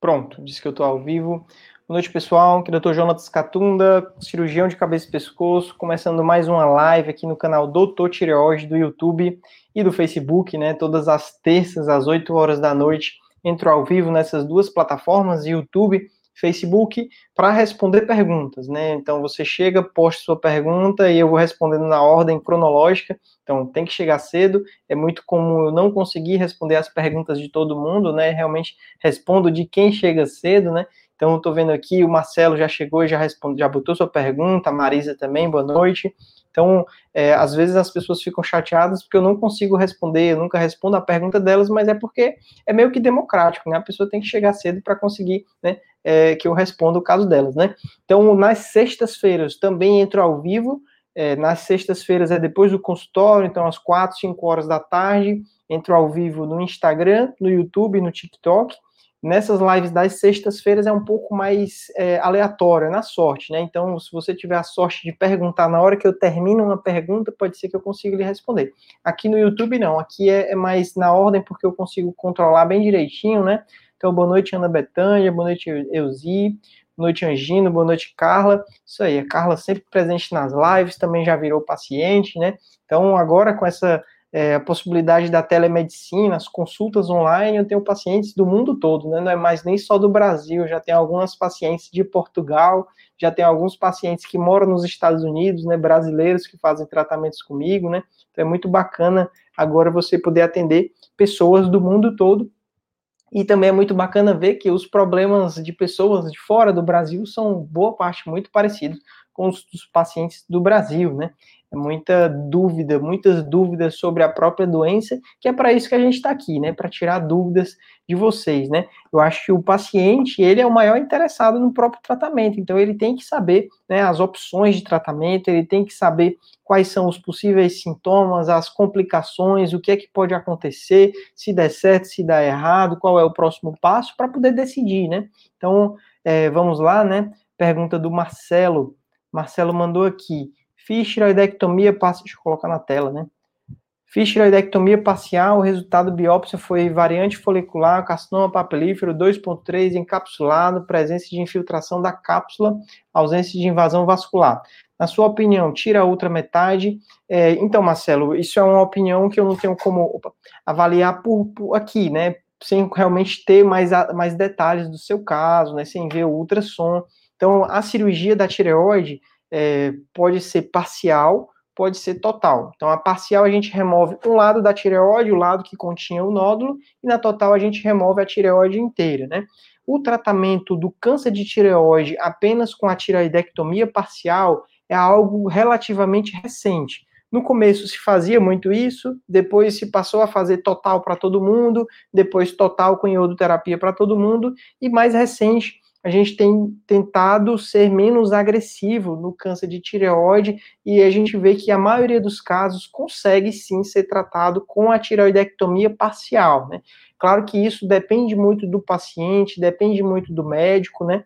Pronto, disse que eu estou ao vivo. Boa noite, pessoal. Aqui é o Dr. Jonatas Catunda, cirurgião de cabeça e pescoço, começando mais uma live aqui no canal Doutor Tireoide do YouTube e do Facebook, né? Todas as terças, às 8 horas da noite, entro ao vivo nessas duas plataformas, YouTube Facebook para responder perguntas, né? Então você chega, posta sua pergunta e eu vou respondendo na ordem cronológica. Então tem que chegar cedo. É muito comum eu não conseguir responder as perguntas de todo mundo, né? Realmente respondo de quem chega cedo, né? Então, estou vendo aqui, o Marcelo já chegou e já respondeu, já botou sua pergunta, a Marisa também, boa noite. Então, é, às vezes as pessoas ficam chateadas porque eu não consigo responder, eu nunca respondo a pergunta delas, mas é porque é meio que democrático, né? A pessoa tem que chegar cedo para conseguir, né, é, que eu responda o caso delas, né? Então, nas sextas-feiras também entro ao vivo, é, nas sextas-feiras é depois do consultório, então às 4, 5 horas da tarde, entro ao vivo no Instagram, no YouTube, no TikTok, Nessas lives das sextas-feiras é um pouco mais é, aleatório, na sorte, né? Então, se você tiver a sorte de perguntar na hora que eu termino uma pergunta, pode ser que eu consiga lhe responder. Aqui no YouTube, não. Aqui é, é mais na ordem, porque eu consigo controlar bem direitinho, né? Então, boa noite, Ana Betânia, boa noite, Euzi, boa noite, Angino, boa noite, Carla. Isso aí, a Carla sempre presente nas lives, também já virou paciente, né? Então, agora com essa é, a possibilidade da telemedicina, as consultas online, eu tenho pacientes do mundo todo, né? não é mais nem só do Brasil, já tem algumas pacientes de Portugal, já tem alguns pacientes que moram nos Estados Unidos, né, brasileiros que fazem tratamentos comigo, né? Então é muito bacana agora você poder atender pessoas do mundo todo. E também é muito bacana ver que os problemas de pessoas de fora do Brasil são boa parte muito parecidos com os dos pacientes do Brasil, né? Muita dúvida, muitas dúvidas sobre a própria doença, que é para isso que a gente está aqui, né? Para tirar dúvidas de vocês, né? Eu acho que o paciente, ele é o maior interessado no próprio tratamento, então ele tem que saber né, as opções de tratamento, ele tem que saber quais são os possíveis sintomas, as complicações, o que é que pode acontecer, se der certo, se der errado, qual é o próximo passo, para poder decidir, né? Então, é, vamos lá, né? Pergunta do Marcelo. Marcelo mandou aqui. Parcial, deixa eu colocar na tela, né? Fiz tiroidectomia parcial, o resultado biópsia foi variante folicular, carcinoma papilífero 2.3 encapsulado, presença de infiltração da cápsula, ausência de invasão vascular. Na sua opinião, tira a outra metade. É, então, Marcelo, isso é uma opinião que eu não tenho como opa, avaliar por, por, aqui, né? Sem realmente ter mais, mais detalhes do seu caso, né? Sem ver o ultrassom. Então, a cirurgia da tireoide é, pode ser parcial, pode ser total. Então, a parcial a gente remove um lado da tireoide, o lado que continha o nódulo, e na total a gente remove a tireoide inteira, né? O tratamento do câncer de tireoide apenas com a tireoidectomia parcial é algo relativamente recente. No começo se fazia muito isso, depois se passou a fazer total para todo mundo, depois total com iodoterapia para todo mundo, e mais recente a gente tem tentado ser menos agressivo no câncer de tireoide e a gente vê que a maioria dos casos consegue sim ser tratado com a tireoidectomia parcial, né? Claro que isso depende muito do paciente, depende muito do médico, né?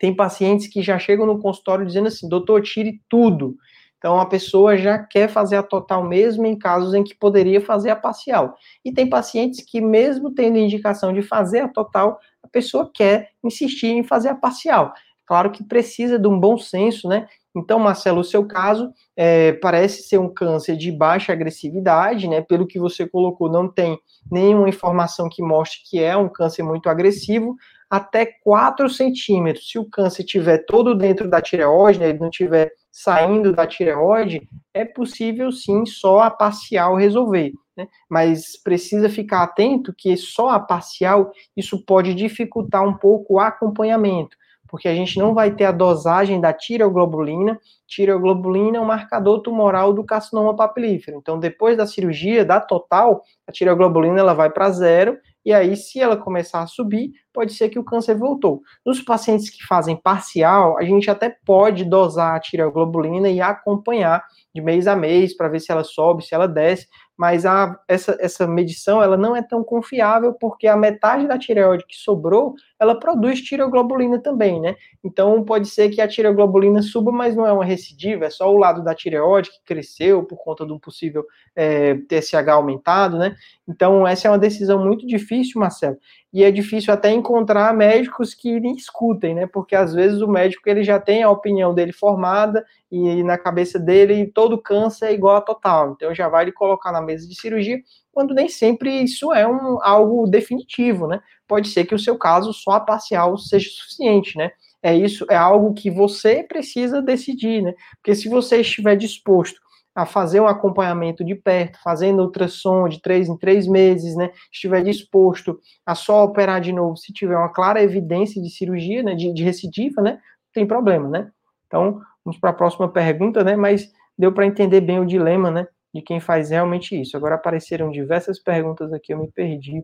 Tem pacientes que já chegam no consultório dizendo assim, doutor, tire tudo. Então a pessoa já quer fazer a total mesmo em casos em que poderia fazer a parcial. E tem pacientes que, mesmo tendo indicação de fazer a total, a pessoa quer insistir em fazer a parcial. Claro que precisa de um bom senso, né? Então, Marcelo, o seu caso é, parece ser um câncer de baixa agressividade, né? Pelo que você colocou, não tem nenhuma informação que mostre que é um câncer muito agressivo, até 4 centímetros. Se o câncer estiver todo dentro da tireoide, né, ele não estiver saindo da tireoide, é possível sim só a parcial resolver. Né? Mas precisa ficar atento que só a parcial isso pode dificultar um pouco o acompanhamento, porque a gente não vai ter a dosagem da tireoglobulina. Tireoglobulina é um marcador tumoral do carcinoma papilífero. Então, depois da cirurgia, da total, a tireoglobulina ela vai para zero e aí, se ela começar a subir, pode ser que o câncer voltou. Nos pacientes que fazem parcial, a gente até pode dosar a tireoglobulina e acompanhar de mês a mês para ver se ela sobe, se ela desce, mas a, essa, essa medição ela não é tão confiável porque a metade da tireoide que sobrou, ela produz tireoglobulina também, né? Então pode ser que a tireoglobulina suba, mas não é uma recidiva, é só o lado da tireoide que cresceu por conta de um possível é, TSH aumentado, né? Então essa é uma decisão muito difícil, Marcelo. e é difícil até encontrar médicos que escutem, né? Porque às vezes o médico ele já tem a opinião dele formada e na cabeça dele todo câncer é igual a total, então já vai lhe colocar na mesa de cirurgia, quando nem sempre isso é um, algo definitivo, né? Pode ser que o seu caso só a parcial seja suficiente, né? É isso, é algo que você precisa decidir, né? Porque se você estiver disposto a fazer um acompanhamento de perto, fazendo ultrassom de três em três meses, né? Estiver disposto a só operar de novo se tiver uma clara evidência de cirurgia, né? De, de recidiva, né? Tem problema, né? Então, vamos para a próxima pergunta, né? Mas deu para entender bem o dilema, né? De quem faz realmente isso. Agora apareceram diversas perguntas aqui, eu me perdi.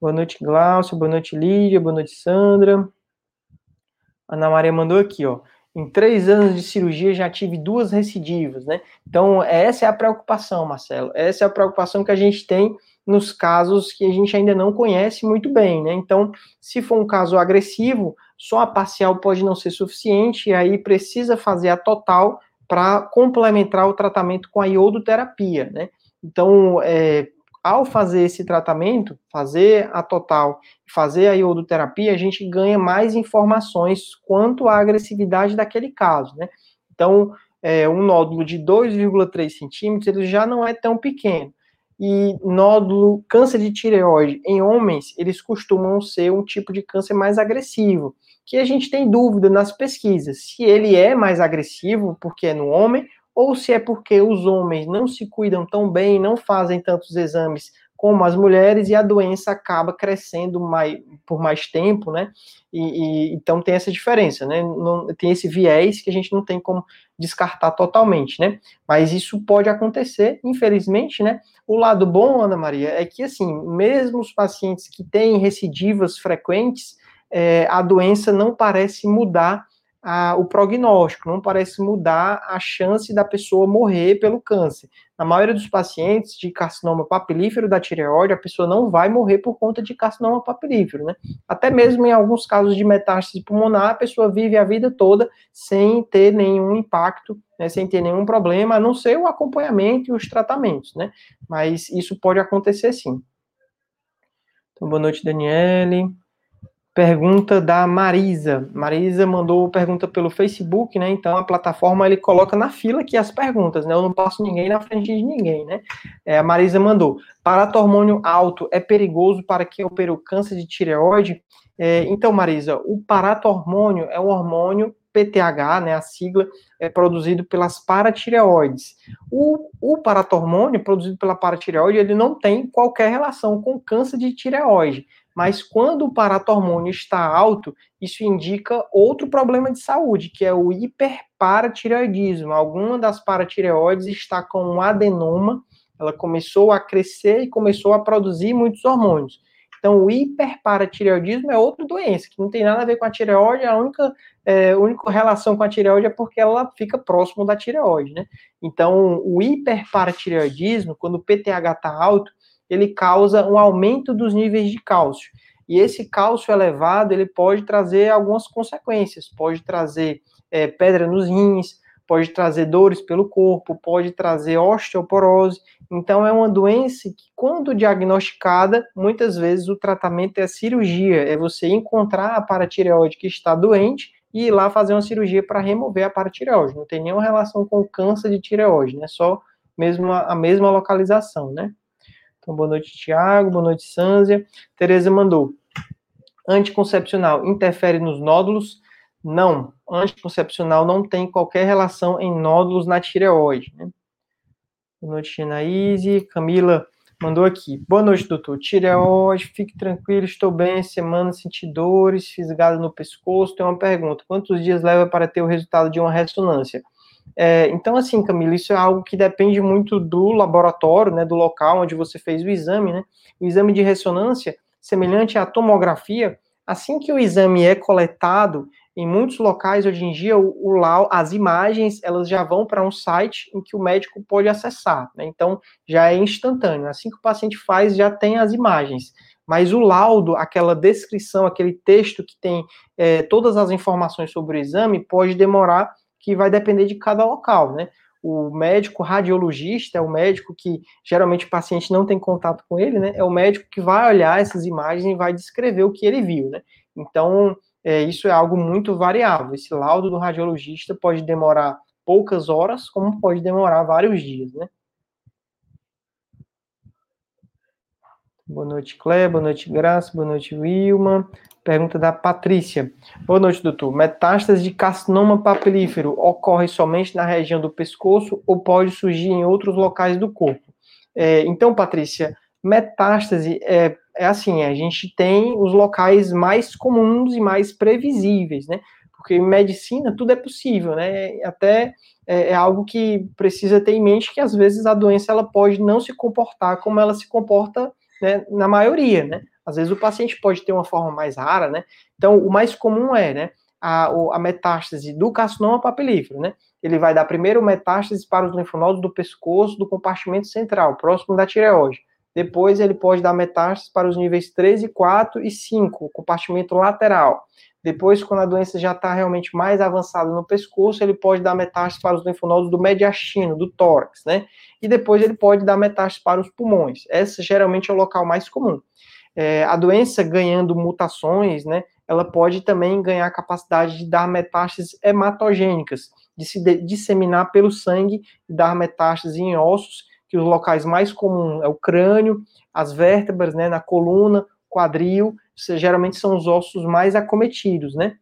Boa noite, Glaucio. Boa noite, Lídia. Boa noite, Sandra. Ana Maria mandou aqui, ó. Em três anos de cirurgia já tive duas recidivas, né? Então, essa é a preocupação, Marcelo. Essa é a preocupação que a gente tem nos casos que a gente ainda não conhece muito bem, né? Então, se for um caso agressivo, só a parcial pode não ser suficiente, e aí precisa fazer a total para complementar o tratamento com a iodoterapia, né? Então, é, ao fazer esse tratamento, fazer a total, fazer a iodoterapia, a gente ganha mais informações quanto à agressividade daquele caso, né? Então, é, um nódulo de 2,3 centímetros, ele já não é tão pequeno. E nódulo, câncer de tireoide em homens, eles costumam ser um tipo de câncer mais agressivo, que a gente tem dúvida nas pesquisas, se ele é mais agressivo porque é no homem, ou se é porque os homens não se cuidam tão bem, não fazem tantos exames como as mulheres e a doença acaba crescendo mais, por mais tempo, né? E, e, então tem essa diferença, né? Não, tem esse viés que a gente não tem como descartar totalmente, né? Mas isso pode acontecer, infelizmente, né? O lado bom, Ana Maria, é que assim, mesmo os pacientes que têm recidivas frequentes, é, a doença não parece mudar a, o prognóstico, não parece mudar a chance da pessoa morrer pelo câncer. Na maioria dos pacientes de carcinoma papilífero da tireoide, a pessoa não vai morrer por conta de carcinoma papilífero, né? Até mesmo em alguns casos de metástase pulmonar, a pessoa vive a vida toda sem ter nenhum impacto, né, sem ter nenhum problema, a não ser o acompanhamento e os tratamentos, né? Mas isso pode acontecer sim. Então, boa noite, Daniele. Pergunta da Marisa. Marisa mandou pergunta pelo Facebook, né? Então a plataforma ele coloca na fila aqui as perguntas, né? Eu não passo ninguém na frente de ninguém, né? É, a Marisa mandou: paratormônio alto é perigoso para quem operou câncer de tireoide? É, então, Marisa, o paratormônio é um hormônio PTH, né, a sigla, é produzido pelas paratireoides. O, o paratormônio produzido pela paratireoide, ele não tem qualquer relação com câncer de tireoide. Mas quando o paratormônio está alto, isso indica outro problema de saúde, que é o hiperparatireoidismo. Alguma das paratireoides está com um adenoma, ela começou a crescer e começou a produzir muitos hormônios. Então, o hiperparatireoidismo é outra doença, que não tem nada a ver com a tireoide, a única, é, única relação com a tireoide é porque ela fica próximo da tireoide, né? Então, o hiperparatireoidismo, quando o PTH está alto, ele causa um aumento dos níveis de cálcio. E esse cálcio elevado, ele pode trazer algumas consequências, pode trazer é, pedra nos rins, pode trazer dores pelo corpo, pode trazer osteoporose. Então, é uma doença que, quando diagnosticada, muitas vezes o tratamento é cirurgia, é você encontrar a paratireoide que está doente e ir lá fazer uma cirurgia para remover a paratireoide. Não tem nenhuma relação com câncer de tireoide, né? Só mesmo a, a mesma localização, né? Então, boa noite, Tiago. Boa noite, Sânzia. Tereza mandou. Anticoncepcional interfere nos nódulos? Não. Anticoncepcional não tem qualquer relação em nódulos na tireoide. Né? Boa noite, Genaíse. Camila mandou aqui. Boa noite, doutor. Tireoide, fique tranquilo, estou bem. Semana senti dores, fisgado no pescoço. Tem uma pergunta: quantos dias leva para ter o resultado de uma ressonância? É, então, assim, Camila, isso é algo que depende muito do laboratório, né, do local onde você fez o exame, né? O exame de ressonância, semelhante à tomografia, assim que o exame é coletado, em muitos locais hoje em dia, o, o as imagens, elas já vão para um site em que o médico pode acessar, né? Então, já é instantâneo. Assim que o paciente faz, já tem as imagens mas o laudo, aquela descrição, aquele texto que tem é, todas as informações sobre o exame, pode demorar que vai depender de cada local, né? o médico radiologista é o médico que geralmente o paciente não tem contato com ele, né? É o médico que vai olhar essas imagens e vai descrever o que ele viu, né? Então, é, isso é algo muito variável. Esse laudo do radiologista pode demorar poucas horas, como pode demorar vários dias, né? Boa noite, Clé. Boa noite, Graça. Boa noite, Wilma. Pergunta da Patrícia. Boa noite, doutor. Metástase de carcinoma papilífero ocorre somente na região do pescoço ou pode surgir em outros locais do corpo? É, então, Patrícia, metástase é, é assim, a gente tem os locais mais comuns e mais previsíveis, né? Porque em medicina tudo é possível, né? Até é, é algo que precisa ter em mente que às vezes a doença ela pode não se comportar como ela se comporta né, na maioria, né? Às vezes o paciente pode ter uma forma mais rara, né? Então, o mais comum é, né, a, a metástase do carcinoma papilífero, né? Ele vai dar primeiro metástase para os linfonodos do pescoço, do compartimento central, próximo da tireoide. Depois, ele pode dar metástase para os níveis 3 4 e 5, o compartimento lateral. Depois, quando a doença já está realmente mais avançada no pescoço, ele pode dar metástase para os linfonodos do mediastino, do tórax, né? E depois ele pode dar metástase para os pulmões. Esse geralmente é o local mais comum é, a doença ganhando mutações, né, ela pode também ganhar capacidade de dar metástases hematogênicas, de se de disseminar pelo sangue e dar metástases em ossos, que os locais mais comuns é o crânio, as vértebras, né, na coluna, quadril, geralmente são os ossos mais acometidos, né?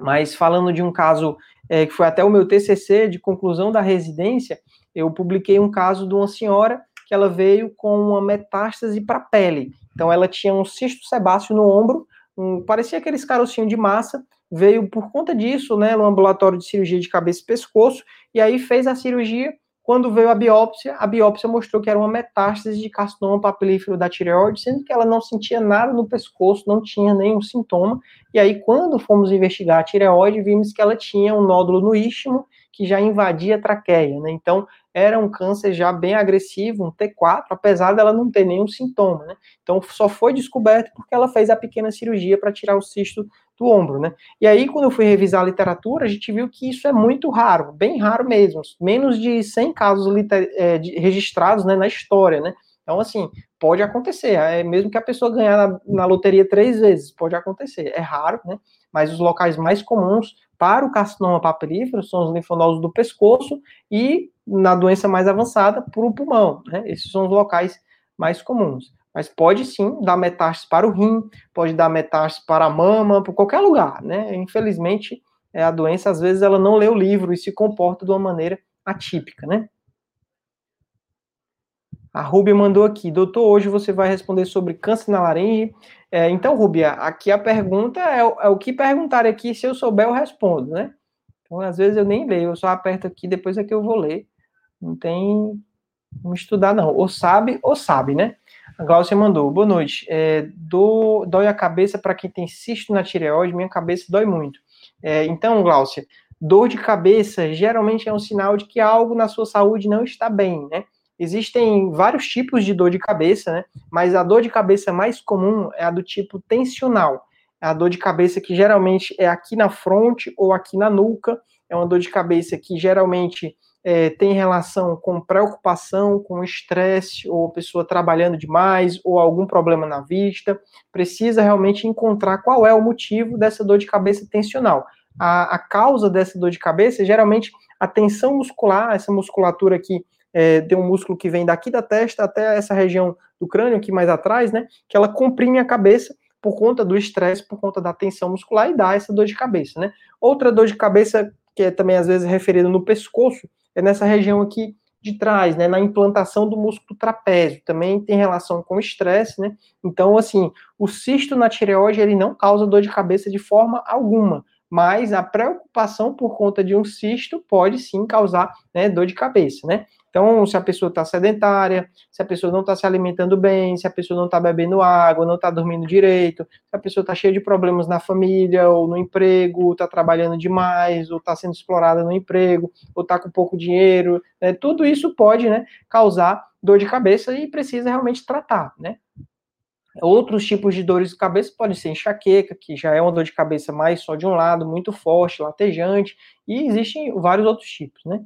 Mas falando de um caso é, que foi até o meu TCC de conclusão da residência, eu publiquei um caso de uma senhora que ela veio com uma metástase para a pele. Então ela tinha um cisto sebáceo no ombro, um, parecia aqueles carocinhos de massa, veio por conta disso, né, no ambulatório de cirurgia de cabeça e pescoço, e aí fez a cirurgia. Quando veio a biópsia, a biópsia mostrou que era uma metástase de carcinoma papilífero da tireoide, sendo que ela não sentia nada no pescoço, não tinha nenhum sintoma. E aí, quando fomos investigar a tireoide, vimos que ela tinha um nódulo no istmo que já invadia a traqueia, né? Então, era um câncer já bem agressivo, um T4, apesar dela não ter nenhum sintoma, né? Então só foi descoberto porque ela fez a pequena cirurgia para tirar o cisto do ombro, né? E aí quando eu fui revisar a literatura, a gente viu que isso é muito raro, bem raro mesmo, menos de 100 casos é, de, registrados né, na história, né? Então, assim, pode acontecer, é mesmo que a pessoa ganhar na, na loteria três vezes, pode acontecer, é raro, né? Mas os locais mais comuns para o carcinoma papilífero são os linfonodos do pescoço e na doença mais avançada para o pulmão, né? Esses são os locais mais comuns. Mas pode sim dar metástase para o rim, pode dar metástase para a mama, para qualquer lugar, né? Infelizmente, é, a doença, às vezes, ela não lê o livro e se comporta de uma maneira atípica, né? A Rubia mandou aqui, doutor, hoje você vai responder sobre câncer na laringe. É, então, Rubia, aqui a pergunta é, é, o que perguntar aqui, se eu souber eu respondo, né? Então, às vezes eu nem leio, eu só aperto aqui, depois é que eu vou ler. Não tem como estudar, não. Ou sabe, ou sabe, né? A Glaucia mandou, boa noite. É, do, dói a cabeça para quem tem cisto na tireoide, minha cabeça dói muito. É, então, Glaucia, dor de cabeça geralmente é um sinal de que algo na sua saúde não está bem, né? Existem vários tipos de dor de cabeça, né? Mas a dor de cabeça mais comum é a do tipo tensional. É a dor de cabeça que geralmente é aqui na fronte ou aqui na nuca. É uma dor de cabeça que geralmente é, tem relação com preocupação, com estresse, ou pessoa trabalhando demais, ou algum problema na vista, precisa realmente encontrar qual é o motivo dessa dor de cabeça tensional. A, a causa dessa dor de cabeça é geralmente a tensão muscular, essa musculatura aqui é, tem um músculo que vem daqui da testa até essa região do crânio, aqui mais atrás, né? Que ela comprime a cabeça por conta do estresse, por conta da tensão muscular e dá essa dor de cabeça, né? Outra dor de cabeça que é também às vezes referida no pescoço é nessa região aqui de trás, né, na implantação do músculo trapézio, também tem relação com estresse, né? Então, assim, o cisto na tireoide ele não causa dor de cabeça de forma alguma, mas a preocupação por conta de um cisto pode sim causar né, dor de cabeça, né? Então, se a pessoa está sedentária, se a pessoa não está se alimentando bem, se a pessoa não está bebendo água, não está dormindo direito, se a pessoa está cheia de problemas na família ou no emprego, está trabalhando demais, ou está sendo explorada no emprego, ou está com pouco dinheiro, né, tudo isso pode né, causar dor de cabeça e precisa realmente tratar, né? Outros tipos de dores de cabeça podem ser enxaqueca, que já é uma dor de cabeça mais só de um lado, muito forte, latejante, e existem vários outros tipos, né?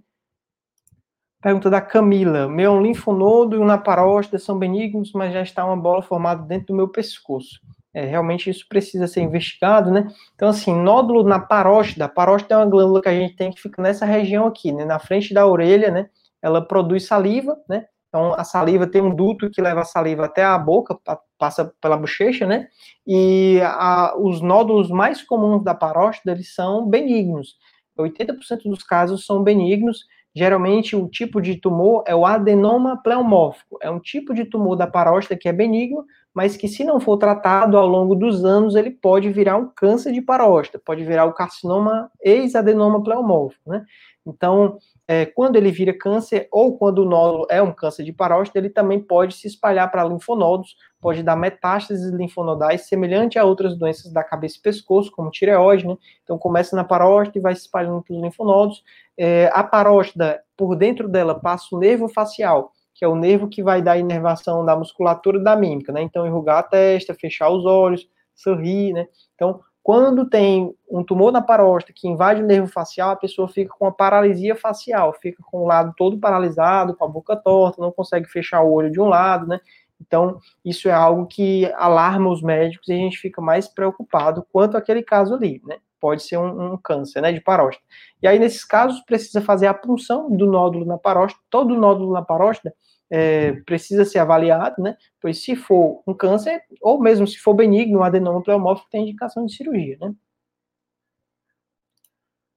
Pergunta da Camila. Meu linfonodo e uma paróstida são benignos, mas já está uma bola formada dentro do meu pescoço. É, realmente isso precisa ser investigado, né? Então, assim, nódulo na paróstida. A paróstida é uma glândula que a gente tem que fica nessa região aqui, né? Na frente da orelha, né? Ela produz saliva, né? Então, a saliva tem um duto que leva a saliva até a boca, passa pela bochecha, né? E a, os nódulos mais comuns da paróstida, eles são benignos. 80% dos casos são benignos. Geralmente, o tipo de tumor é o adenoma pleomórfico. É um tipo de tumor da paróstida que é benigno, mas que se não for tratado ao longo dos anos, ele pode virar um câncer de paróstata, pode virar o carcinoma ex-adenoma pleomórfico, né? Então, é, quando ele vira câncer, ou quando o nódulo é um câncer de paróstata, ele também pode se espalhar para linfonodos, pode dar metástases linfonodais, semelhante a outras doenças da cabeça e pescoço, como tireoide, né? Então, começa na paróstata e vai se espalhando para os linfonodos. É, a paróstata, por dentro dela, passa o nervo facial, que é o nervo que vai dar inervação da musculatura da mímica, né? Então, enrugar a testa, fechar os olhos, sorrir, né? Então, quando tem um tumor na paróstata que invade o nervo facial, a pessoa fica com uma paralisia facial, fica com o lado todo paralisado, com a boca torta, não consegue fechar o olho de um lado, né? Então, isso é algo que alarma os médicos e a gente fica mais preocupado quanto aquele caso ali, né? Pode ser um, um câncer, né, de paróstata. E aí, nesses casos, precisa fazer a punção do nódulo na paróstata. Todo nódulo na paróstata é, precisa ser avaliado, né? Pois se for um câncer, ou mesmo se for benigno, um adenoma pleomórfico, tem indicação de cirurgia, né?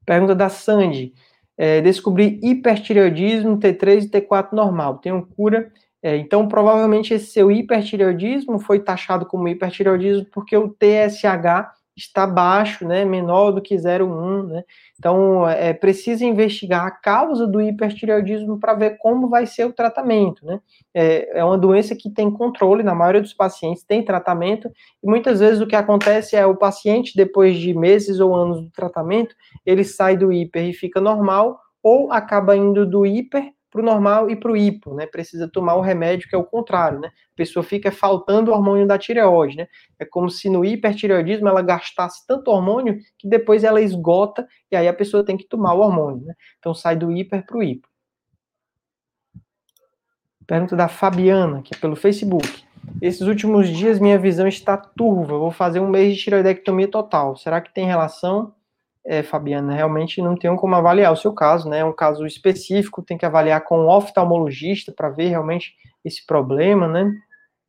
Pergunta da Sandy. É, descobri hipertireoidismo T3 e T4 normal. Tenho cura. É, então, provavelmente esse seu hipertireoidismo foi taxado como hipertireoidismo porque o TSH está baixo, né, menor do que 0,1, né? Então, é preciso investigar a causa do hipertireoidismo para ver como vai ser o tratamento, né? É, é uma doença que tem controle, na maioria dos pacientes tem tratamento, e muitas vezes o que acontece é o paciente, depois de meses ou anos do tratamento, ele sai do hiper e fica normal, ou acaba indo do hiper para o normal e para o hipo, né? Precisa tomar o remédio que é o contrário, né? A pessoa fica faltando o hormônio da tireoide, né? É como se no hipertireoidismo ela gastasse tanto hormônio que depois ela esgota e aí a pessoa tem que tomar o hormônio, né? Então sai do hiper para o hipo. Pergunta da Fabiana, que é pelo Facebook. Esses últimos dias minha visão está turva. Vou fazer um mês de tireoidectomia total. Será que tem relação? É, Fabiana, realmente não tem como avaliar o seu caso, né? É um caso específico, tem que avaliar com um oftalmologista para ver realmente esse problema, né?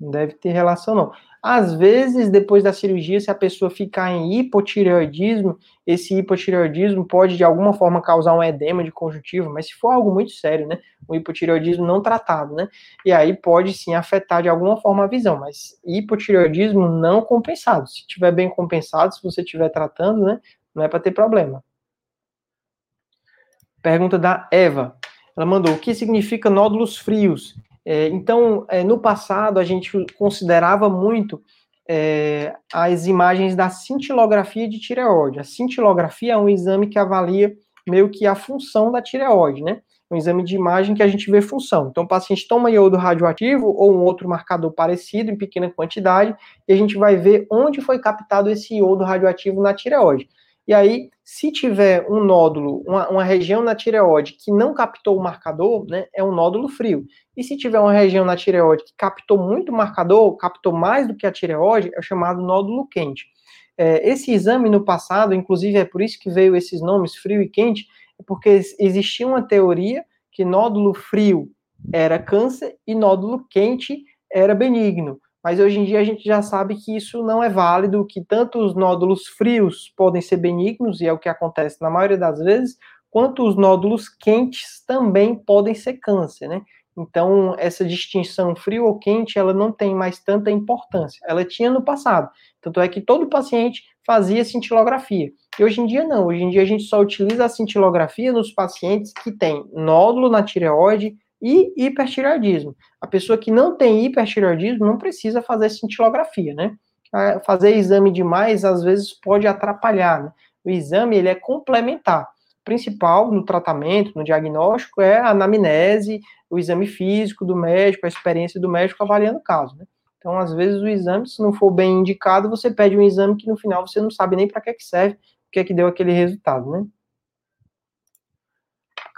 Não deve ter relação, não. Às vezes, depois da cirurgia, se a pessoa ficar em hipotireoidismo, esse hipotireoidismo pode de alguma forma causar um edema de conjuntivo, mas se for algo muito sério, né? O hipotireoidismo não tratado, né? E aí pode sim afetar de alguma forma a visão, mas hipotireoidismo não compensado. Se tiver bem compensado, se você estiver tratando, né? Não é para ter problema. Pergunta da Eva. Ela mandou: o que significa nódulos frios? É, então, é, no passado, a gente considerava muito é, as imagens da cintilografia de tireoide. A cintilografia é um exame que avalia meio que a função da tireoide, né? Um exame de imagem que a gente vê função. Então, o paciente toma iodo radioativo ou um outro marcador parecido, em pequena quantidade, e a gente vai ver onde foi captado esse iodo radioativo na tireoide. E aí, se tiver um nódulo, uma, uma, região na tireoide que não captou o marcador, né, é um nódulo frio. E se tiver uma região na tireoide que captou muito marcador, captou mais do que a tireoide, é o chamado nódulo quente. É, esse exame no passado, inclusive é por isso que veio esses nomes frio e quente, é porque existia uma teoria que nódulo frio era câncer e nódulo quente era benigno mas hoje em dia a gente já sabe que isso não é válido, que tanto os nódulos frios podem ser benignos, e é o que acontece na maioria das vezes, quanto os nódulos quentes também podem ser câncer, né? Então, essa distinção frio ou quente, ela não tem mais tanta importância. Ela tinha no passado. Tanto é que todo paciente fazia cintilografia. E hoje em dia não. Hoje em dia a gente só utiliza a cintilografia nos pacientes que têm nódulo na tireoide, e hipertireoidismo. A pessoa que não tem hipertireoidismo não precisa fazer cintilografia, né? Fazer exame demais às vezes pode atrapalhar. Né? O exame ele é complementar. O principal no tratamento, no diagnóstico, é a anamnese, o exame físico do médico, a experiência do médico avaliando o caso. Né? Então, às vezes, o exame, se não for bem indicado, você pede um exame que no final você não sabe nem para que, que serve, o que é que deu aquele resultado, né?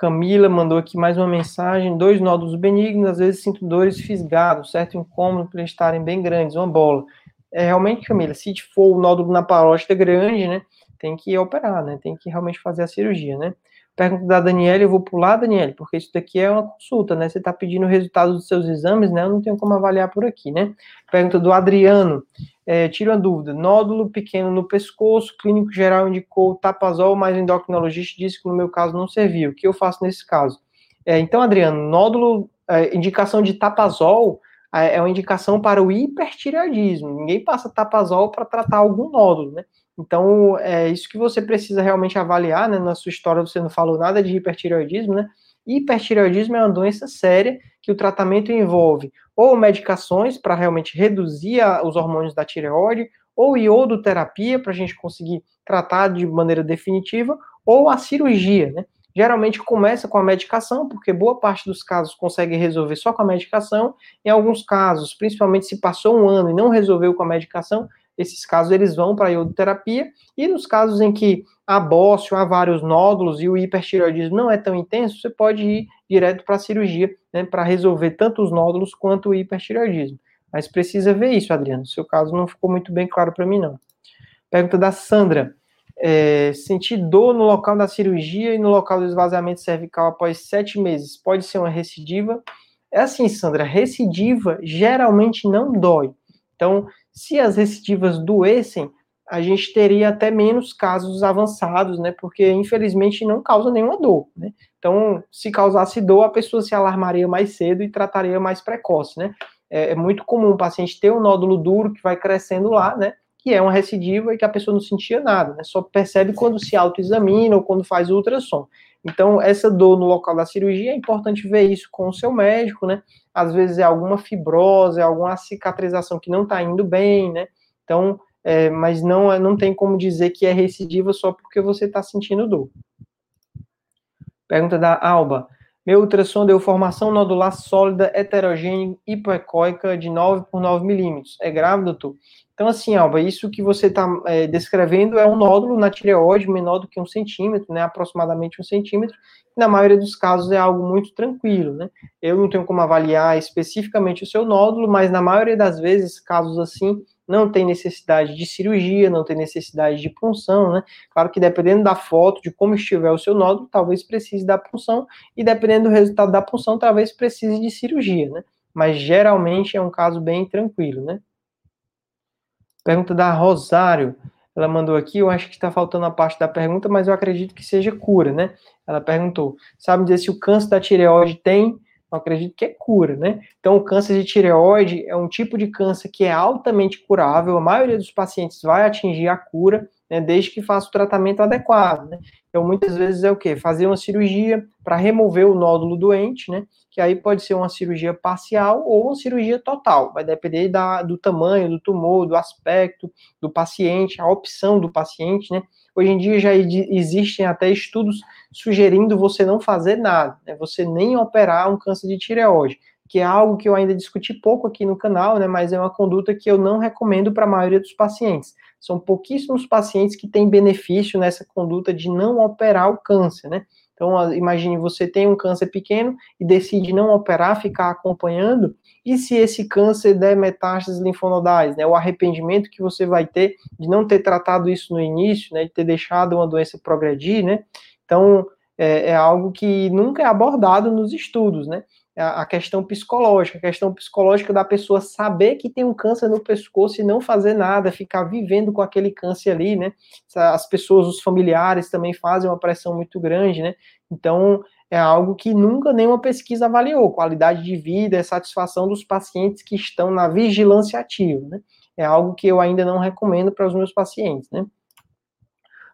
Camila mandou aqui mais uma mensagem: dois nódulos benignos, às vezes sinto dores fisgados, certo incômodo por estarem bem grandes, uma bola. É realmente, Camila, se for o nódulo na parótida grande, né, tem que operar, né, tem que realmente fazer a cirurgia, né. Pergunta da Daniela, eu vou pular, Daniela, porque isso daqui é uma consulta, né? Você está pedindo o resultado dos seus exames, né? Eu não tenho como avaliar por aqui, né? Pergunta do Adriano, é, uma dúvida. Nódulo pequeno no pescoço, clínico geral indicou tapazol, mas o endocrinologista disse que no meu caso não serviu. O que eu faço nesse caso? É, então, Adriano, nódulo, é, indicação de tapazol é, é uma indicação para o hipertireoidismo. Ninguém passa tapazol para tratar algum nódulo, né? Então, é isso que você precisa realmente avaliar, né? Na sua história você não falou nada de hipertireoidismo, né? Hipertireoidismo é uma doença séria que o tratamento envolve ou medicações para realmente reduzir a, os hormônios da tireoide, ou iodoterapia para a gente conseguir tratar de maneira definitiva, ou a cirurgia, né? Geralmente começa com a medicação, porque boa parte dos casos consegue resolver só com a medicação. Em alguns casos, principalmente se passou um ano e não resolveu com a medicação, esses casos eles vão para a iodoterapia, e nos casos em que há bócio, há vários nódulos e o hipertireoidismo não é tão intenso, você pode ir direto para a cirurgia, né, para resolver tanto os nódulos quanto o hipertireoidismo. Mas precisa ver isso, Adriano. Seu caso não ficou muito bem claro para mim, não. Pergunta da Sandra. É, sentir dor no local da cirurgia e no local do esvaziamento cervical após sete meses pode ser uma recidiva? É assim, Sandra, recidiva geralmente não dói. Então, se as recidivas doessem, a gente teria até menos casos avançados, né? Porque infelizmente não causa nenhuma dor, né? Então, se causasse dor, a pessoa se alarmaria mais cedo e trataria mais precoce, né? É, é muito comum o paciente ter um nódulo duro que vai crescendo lá, né? Que é uma recidiva e que a pessoa não sentia nada, né? Só percebe quando se autoexamina ou quando faz ultrassom. Então, essa dor no local da cirurgia é importante ver isso com o seu médico, né? Às vezes é alguma fibrose, é alguma cicatrização que não está indo bem, né? Então, é, mas não, não tem como dizer que é recidiva só porque você está sentindo dor. Pergunta da Alba. Meu ultrassom deu formação nodular sólida heterogênea hipoecóica de 9 por 9 milímetros. É grave, doutor? Então, assim, Alba, isso que você está é, descrevendo é um nódulo na tireoide menor do que um centímetro, né, aproximadamente um centímetro, na maioria dos casos é algo muito tranquilo, né. Eu não tenho como avaliar especificamente o seu nódulo, mas na maioria das vezes, casos assim, não tem necessidade de cirurgia, não tem necessidade de punção, né? Claro que dependendo da foto, de como estiver o seu nódulo, talvez precise da punção, e dependendo do resultado da punção, talvez precise de cirurgia, né? Mas geralmente é um caso bem tranquilo, né? Pergunta da Rosário. Ela mandou aqui, eu acho que está faltando a parte da pergunta, mas eu acredito que seja cura, né? Ela perguntou: sabe dizer se o câncer da tireoide tem? Eu acredito que é cura, né? Então, o câncer de tireoide é um tipo de câncer que é altamente curável, a maioria dos pacientes vai atingir a cura, né, desde que faça o tratamento adequado, né? Então, muitas vezes é o quê? Fazer uma cirurgia para remover o nódulo doente, né? Que aí pode ser uma cirurgia parcial ou uma cirurgia total. Vai depender da, do tamanho do tumor, do aspecto do paciente, a opção do paciente, né? Hoje em dia já existem até estudos sugerindo você não fazer nada, né? Você nem operar um câncer de tireoide, que é algo que eu ainda discuti pouco aqui no canal, né? Mas é uma conduta que eu não recomendo para a maioria dos pacientes são pouquíssimos pacientes que têm benefício nessa conduta de não operar o câncer, né? Então, imagine você tem um câncer pequeno e decide não operar, ficar acompanhando, e se esse câncer der metástases linfonodais, né? O arrependimento que você vai ter de não ter tratado isso no início, né? De ter deixado uma doença progredir, né? Então, é, é algo que nunca é abordado nos estudos, né? A questão psicológica, a questão psicológica da pessoa saber que tem um câncer no pescoço e não fazer nada, ficar vivendo com aquele câncer ali, né? As pessoas, os familiares também fazem uma pressão muito grande, né? Então, é algo que nunca nenhuma pesquisa avaliou, qualidade de vida, a satisfação dos pacientes que estão na vigilância ativa, né? É algo que eu ainda não recomendo para os meus pacientes, né?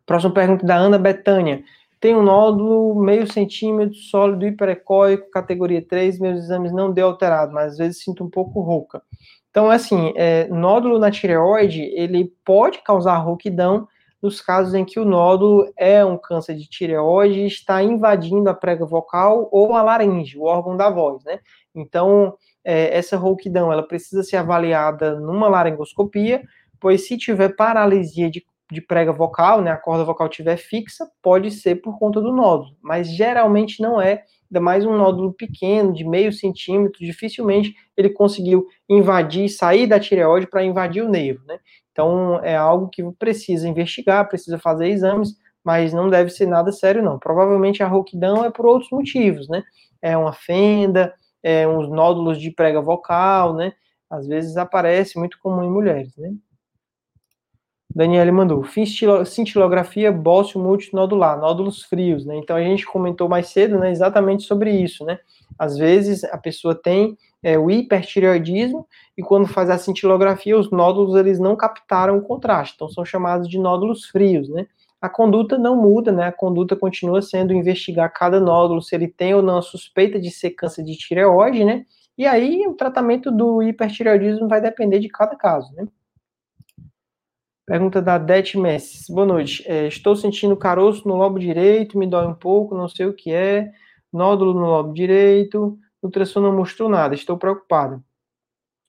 Próxima pergunta da Ana Betânia. Tem um nódulo meio centímetro, sólido hiperecóico, categoria 3, meus exames não deu alterado, mas às vezes sinto um pouco rouca. Então, assim, é, nódulo na tireoide, ele pode causar rouquidão nos casos em que o nódulo é um câncer de tireoide e está invadindo a prega vocal ou a laringe, o órgão da voz, né? Então, é, essa rouquidão, ela precisa ser avaliada numa laringoscopia, pois se tiver paralisia de de prega vocal, né, a corda vocal estiver fixa, pode ser por conta do nódulo, mas geralmente não é, ainda mais um nódulo pequeno, de meio centímetro, dificilmente ele conseguiu invadir, sair da tireoide para invadir o nervo, né? Então é algo que precisa investigar, precisa fazer exames, mas não deve ser nada sério não. Provavelmente a rouquidão é por outros motivos, né? É uma fenda, é uns nódulos de prega vocal, né? Às vezes aparece muito comum em mulheres, né? Daniele mandou, cintilografia bócio multinodular, nódulos frios, né? Então a gente comentou mais cedo, né, exatamente sobre isso, né? Às vezes a pessoa tem é, o hipertireoidismo e quando faz a cintilografia, os nódulos eles não captaram o contraste, então são chamados de nódulos frios, né? A conduta não muda, né? A conduta continua sendo investigar cada nódulo, se ele tem ou não a suspeita de ser câncer de tireoide, né? E aí o tratamento do hipertireoidismo vai depender de cada caso, né? Pergunta da Det Messi. Boa noite. É, estou sentindo caroço no lobo direito, me dói um pouco, não sei o que é. Nódulo no lobo direito. Ultrassom não mostrou nada, estou preocupada.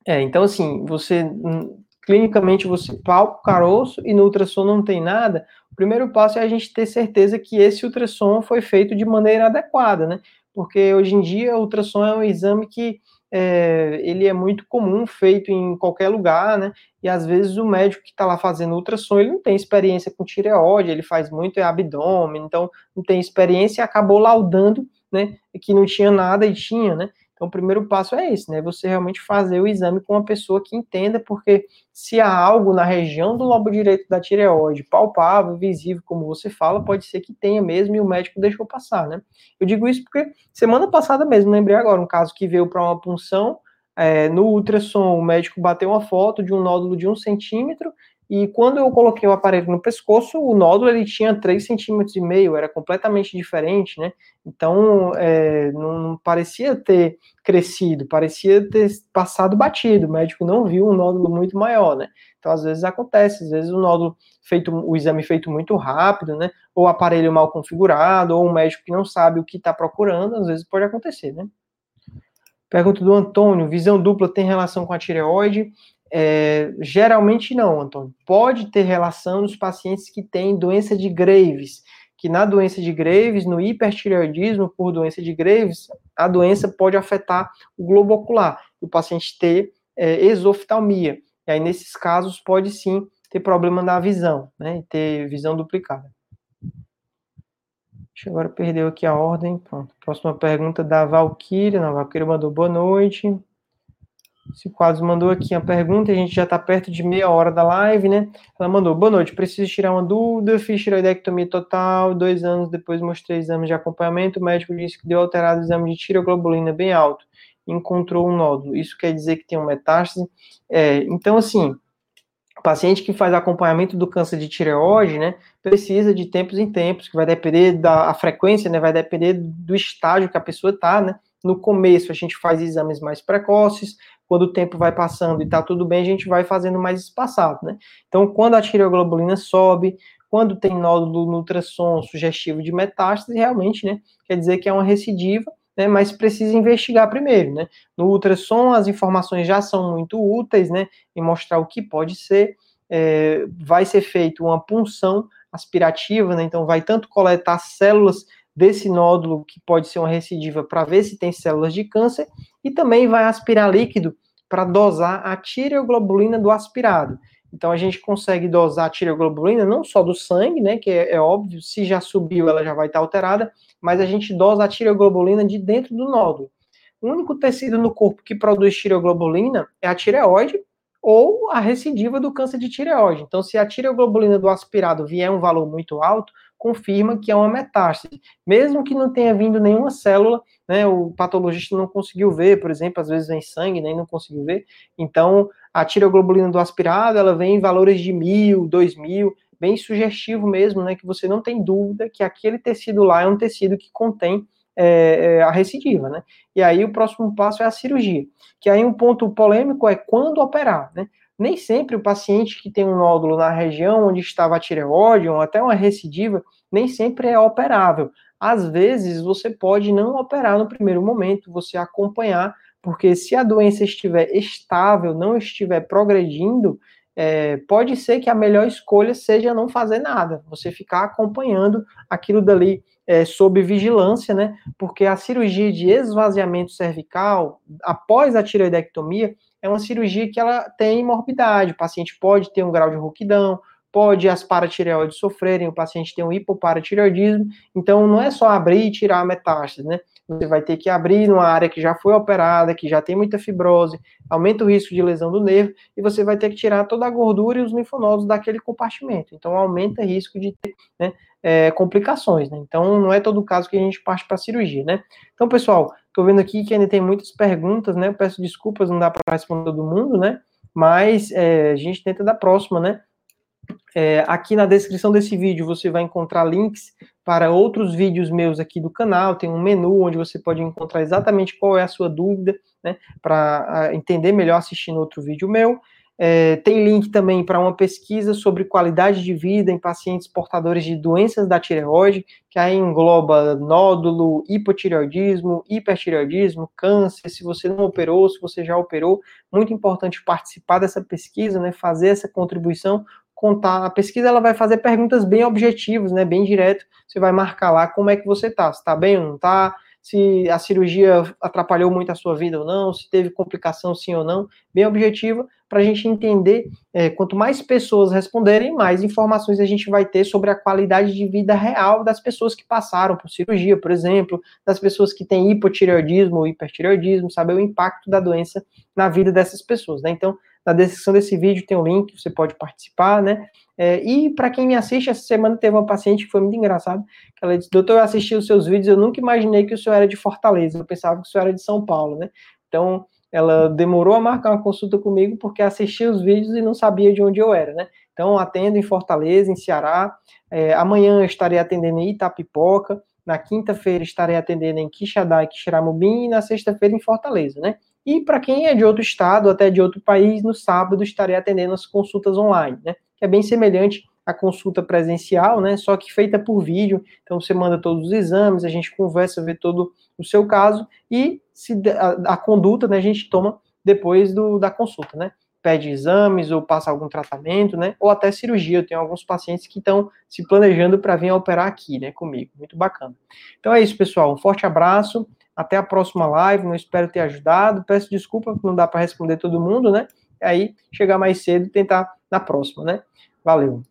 É, então assim, você hum, clinicamente você palpa o caroço e no ultrassom não tem nada. O primeiro passo é a gente ter certeza que esse ultrassom foi feito de maneira adequada, né? Porque hoje em dia o ultrassom é um exame que é, ele é muito comum, feito em qualquer lugar, né? E às vezes o médico que está lá fazendo ultrassom, ele não tem experiência com tireoide, ele faz muito abdômen, então não tem experiência e acabou laudando, né? Que não tinha nada e tinha, né? Então, o primeiro passo é esse, né? Você realmente fazer o exame com uma pessoa que entenda, porque se há algo na região do lobo direito da tireoide, palpável, visível, como você fala, pode ser que tenha mesmo e o médico deixou passar, né? Eu digo isso porque semana passada mesmo, lembrei agora, um caso que veio para uma punção, é, no ultrassom, o médico bateu uma foto de um nódulo de um centímetro e quando eu coloquei o aparelho no pescoço, o nódulo ele tinha 3,5 centímetros e meio, era completamente diferente, né? Então, é, não, não, parecia ter crescido, parecia ter passado batido. O médico não viu um nódulo muito maior, né? Então, às vezes acontece, às vezes o nódulo feito, o exame feito muito rápido, né? Ou o aparelho mal configurado, ou um médico que não sabe o que está procurando, às vezes pode acontecer, né? Pergunta do Antônio: visão dupla tem relação com a tireoide? É, geralmente não, Antônio. Pode ter relação nos pacientes que têm doença de Graves, que na doença de Graves, no hipertireoidismo por doença de Graves, a doença pode afetar o globo ocular, o paciente ter é, exoftalmia. E aí, nesses casos, pode sim ter problema na visão, né, ter visão duplicada. Deixa eu agora perdeu aqui a ordem. Pronto. Próxima pergunta da. Não, a Valkyria mandou boa noite. Esse quadro mandou aqui a pergunta, a gente já está perto de meia hora da live, né? Ela mandou, boa noite, preciso tirar uma dúvida, fiz tiroidectomia total, dois anos depois mostrei exames de acompanhamento, o médico disse que deu alterado o exame de tiroglobulina bem alto, encontrou um nódulo, isso quer dizer que tem uma metástase? É, então, assim, o paciente que faz acompanhamento do câncer de tireoide, né, precisa de tempos em tempos, que vai depender da frequência, né, vai depender do estágio que a pessoa está, né, no começo a gente faz exames mais precoces, quando o tempo vai passando e está tudo bem, a gente vai fazendo mais espaçado, né? Então, quando a tireoglobulina sobe, quando tem nódulo no ultrassom sugestivo de metástase, realmente, né, quer dizer que é uma recidiva, né, mas precisa investigar primeiro, né? No ultrassom, as informações já são muito úteis, né, em mostrar o que pode ser, é, vai ser feito uma punção aspirativa, né, então vai tanto coletar células desse nódulo que pode ser uma recidiva para ver se tem células de câncer e também vai aspirar líquido para dosar a tireoglobulina do aspirado. Então a gente consegue dosar a tireoglobulina não só do sangue, né, que é, é óbvio, se já subiu ela já vai estar alterada, mas a gente dosa a tireoglobulina de dentro do nódulo. O único tecido no corpo que produz tireoglobulina é a tireoide ou a recidiva do câncer de tireoide. Então, se a tireoglobulina do aspirado vier um valor muito alto, confirma que é uma metástase. Mesmo que não tenha vindo nenhuma célula, né, o patologista não conseguiu ver, por exemplo, às vezes vem sangue, né, não conseguiu ver. Então, a tireoglobulina do aspirado, ela vem em valores de mil, dois mil, bem sugestivo mesmo, né, que você não tem dúvida que aquele tecido lá é um tecido que contém é, é, a recidiva, né? E aí o próximo passo é a cirurgia, que aí um ponto polêmico é quando operar, né? Nem sempre o paciente que tem um nódulo na região onde estava a tireoide ou até uma recidiva, nem sempre é operável. Às vezes você pode não operar no primeiro momento, você acompanhar, porque se a doença estiver estável, não estiver progredindo, é, pode ser que a melhor escolha seja não fazer nada, você ficar acompanhando aquilo dali é, sob vigilância, né? Porque a cirurgia de esvaziamento cervical, após a tireoidectomia, é uma cirurgia que ela tem morbidade. O paciente pode ter um grau de rouquidão, pode as paratireoides sofrerem, o paciente tem um hipoparatireoidismo, então não é só abrir e tirar a metástase, né? Você vai ter que abrir numa área que já foi operada, que já tem muita fibrose, aumenta o risco de lesão do nervo, e você vai ter que tirar toda a gordura e os linfonodos daquele compartimento. Então aumenta o risco de ter né, é, complicações, né? Então não é todo caso que a gente parte para cirurgia, né? Então, pessoal, estou vendo aqui que ainda tem muitas perguntas, né? Peço desculpas, não dá para responder todo mundo, né? Mas é, a gente tenta da próxima, né? É, aqui na descrição desse vídeo você vai encontrar links para outros vídeos meus aqui do canal. Tem um menu onde você pode encontrar exatamente qual é a sua dúvida, né? Para entender melhor assistindo outro vídeo meu. É, tem link também para uma pesquisa sobre qualidade de vida em pacientes portadores de doenças da tireoide, que aí engloba nódulo, hipotireoidismo, hipertireoidismo, câncer, se você não operou, se você já operou, muito importante participar dessa pesquisa, né, fazer essa contribuição, contar. A pesquisa ela vai fazer perguntas bem objetivas, né, bem direto. Você vai marcar lá como é que você tá, se tá bem ou não tá, se a cirurgia atrapalhou muito a sua vida ou não, se teve complicação sim ou não, bem objetiva, para a gente entender, é, quanto mais pessoas responderem, mais informações a gente vai ter sobre a qualidade de vida real das pessoas que passaram por cirurgia, por exemplo, das pessoas que têm hipotireoidismo ou hipertireoidismo, saber o impacto da doença na vida dessas pessoas, né? Então, na descrição desse vídeo tem um link, você pode participar, né? É, e para quem me assiste, essa semana teve uma paciente que foi muito engraçado, que ela disse, doutor, eu assisti os seus vídeos, eu nunca imaginei que o senhor era de Fortaleza, eu pensava que o senhor era de São Paulo, né? Então, ela demorou a marcar uma consulta comigo porque assistia os vídeos e não sabia de onde eu era, né? Então, atendo em Fortaleza, em Ceará, é, amanhã estarei atendendo em Itapipoca, na quinta-feira estarei atendendo em Quixadá e Quixeramobim, e na sexta-feira em Fortaleza, né? E para quem é de outro estado, até de outro país, no sábado estarei atendendo as consultas online, né? Que é bem semelhante à consulta presencial, né? Só que feita por vídeo. Então você manda todos os exames, a gente conversa, vê todo o seu caso e se a, a conduta, né, a gente toma depois do, da consulta, né? Pede exames ou passa algum tratamento, né? Ou até cirurgia. Eu tenho alguns pacientes que estão se planejando para vir operar aqui, né, comigo. Muito bacana. Então é isso, pessoal. Um forte abraço. Até a próxima live, não espero ter ajudado. Peço desculpa porque não dá para responder todo mundo, né? Aí, chegar mais cedo e tentar na próxima, né? Valeu.